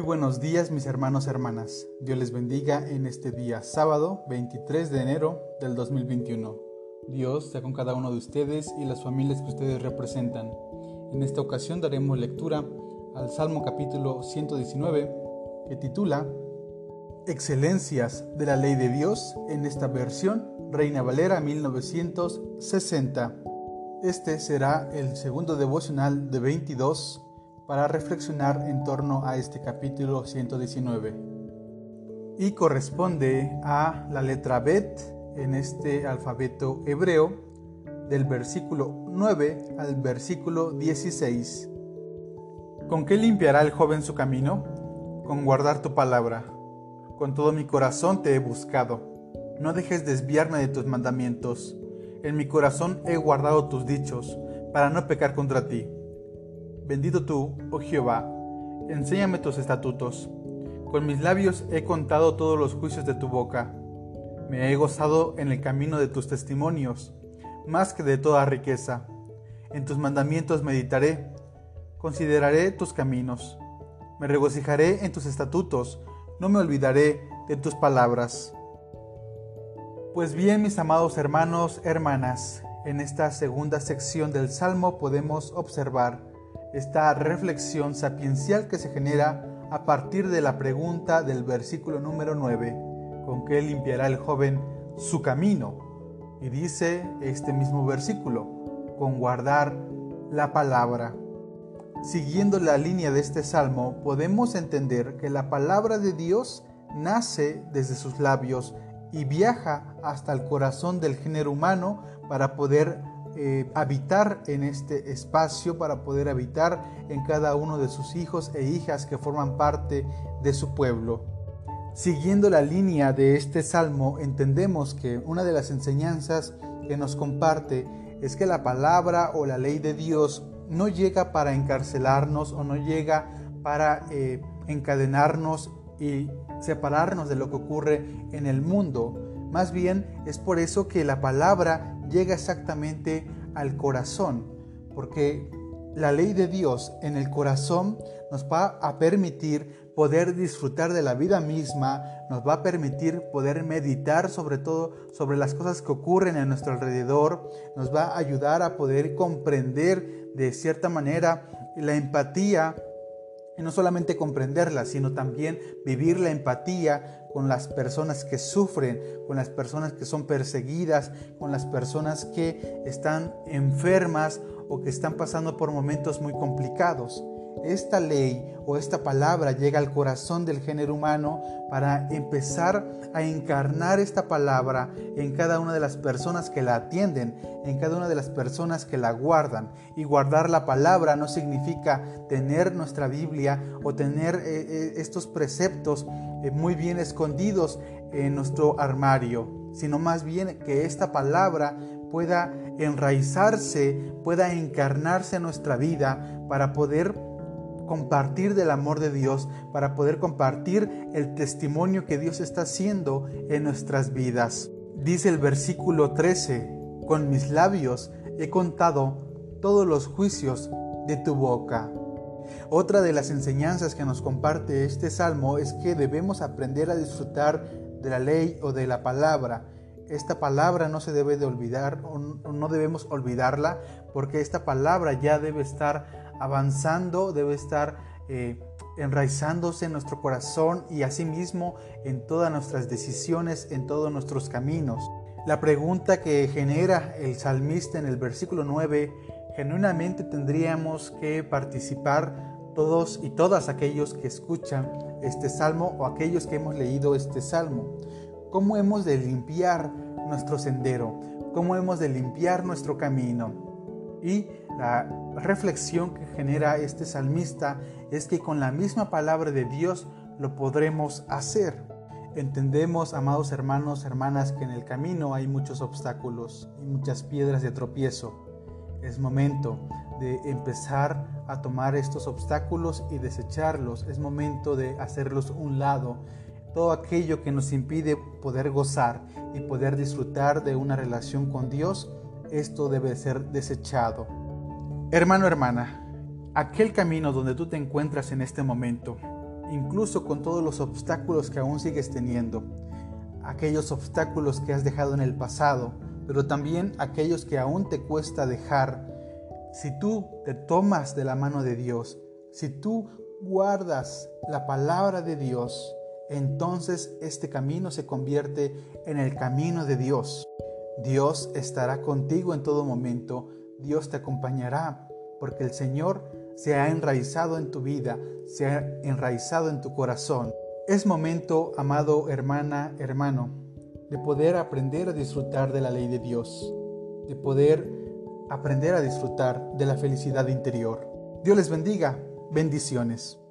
buenos días mis hermanos y hermanas. Dios les bendiga en este día sábado 23 de enero del 2021. Dios sea con cada uno de ustedes y las familias que ustedes representan. En esta ocasión daremos lectura al Salmo capítulo 119 que titula Excelencias de la ley de Dios en esta versión Reina Valera 1960. Este será el segundo devocional de 22 para reflexionar en torno a este capítulo 119. Y corresponde a la letra Bet en este alfabeto hebreo del versículo 9 al versículo 16. ¿Con qué limpiará el joven su camino? Con guardar tu palabra. Con todo mi corazón te he buscado. No dejes desviarme de tus mandamientos. En mi corazón he guardado tus dichos, para no pecar contra ti. Bendito tú, oh Jehová, enséñame tus estatutos. Con mis labios he contado todos los juicios de tu boca. Me he gozado en el camino de tus testimonios, más que de toda riqueza. En tus mandamientos meditaré, consideraré tus caminos. Me regocijaré en tus estatutos, no me olvidaré de tus palabras. Pues bien, mis amados hermanos, hermanas, en esta segunda sección del Salmo podemos observar esta reflexión sapiencial que se genera a partir de la pregunta del versículo número 9, ¿con qué limpiará el joven su camino? Y dice este mismo versículo, con guardar la palabra. Siguiendo la línea de este salmo, podemos entender que la palabra de Dios nace desde sus labios y viaja hasta el corazón del género humano para poder eh, habitar en este espacio, para poder habitar en cada uno de sus hijos e hijas que forman parte de su pueblo. Siguiendo la línea de este salmo, entendemos que una de las enseñanzas que nos comparte es que la palabra o la ley de Dios no llega para encarcelarnos o no llega para eh, encadenarnos y separarnos de lo que ocurre en el mundo. Más bien es por eso que la palabra llega exactamente al corazón, porque la ley de Dios en el corazón nos va a permitir poder disfrutar de la vida misma, nos va a permitir poder meditar sobre todo sobre las cosas que ocurren a nuestro alrededor, nos va a ayudar a poder comprender de cierta manera la empatía y no solamente comprenderla, sino también vivir la empatía con las personas que sufren, con las personas que son perseguidas, con las personas que están enfermas o que están pasando por momentos muy complicados esta ley o esta palabra llega al corazón del género humano para empezar a encarnar esta palabra en cada una de las personas que la atienden, en cada una de las personas que la guardan. Y guardar la palabra no significa tener nuestra Biblia o tener eh, eh, estos preceptos eh, muy bien escondidos en nuestro armario, sino más bien que esta palabra pueda enraizarse, pueda encarnarse en nuestra vida para poder compartir del amor de Dios, para poder compartir el testimonio que Dios está haciendo en nuestras vidas. Dice el versículo 13, con mis labios he contado todos los juicios de tu boca. Otra de las enseñanzas que nos comparte este salmo es que debemos aprender a disfrutar de la ley o de la palabra. Esta palabra no se debe de olvidar o no debemos olvidarla porque esta palabra ya debe estar avanzando, debe estar eh, enraizándose en nuestro corazón y asimismo en todas nuestras decisiones, en todos nuestros caminos. La pregunta que genera el salmista en el versículo 9, genuinamente tendríamos que participar todos y todas aquellos que escuchan este salmo o aquellos que hemos leído este salmo. ¿Cómo hemos de limpiar nuestro sendero? ¿Cómo hemos de limpiar nuestro camino? Y la reflexión que genera este salmista es que con la misma palabra de Dios lo podremos hacer. Entendemos, amados hermanos, hermanas, que en el camino hay muchos obstáculos y muchas piedras de tropiezo. Es momento de empezar a tomar estos obstáculos y desecharlos. Es momento de hacerlos un lado. Todo aquello que nos impide poder gozar y poder disfrutar de una relación con Dios esto debe ser desechado. Hermano, hermana, aquel camino donde tú te encuentras en este momento incluso con todos los obstáculos que aún sigues teniendo, aquellos obstáculos que has dejado en el pasado, pero también aquellos que aún te cuesta dejar. Si tú te tomas de la mano de Dios, si tú guardas la palabra de Dios, entonces este camino se convierte en el camino de Dios. Dios estará contigo en todo momento, Dios te acompañará, porque el Señor se ha enraizado en tu vida, se ha enraizado en tu corazón. Es momento, amado hermana, hermano, de poder aprender a disfrutar de la ley de Dios, de poder aprender a disfrutar de la felicidad interior. Dios les bendiga. Bendiciones.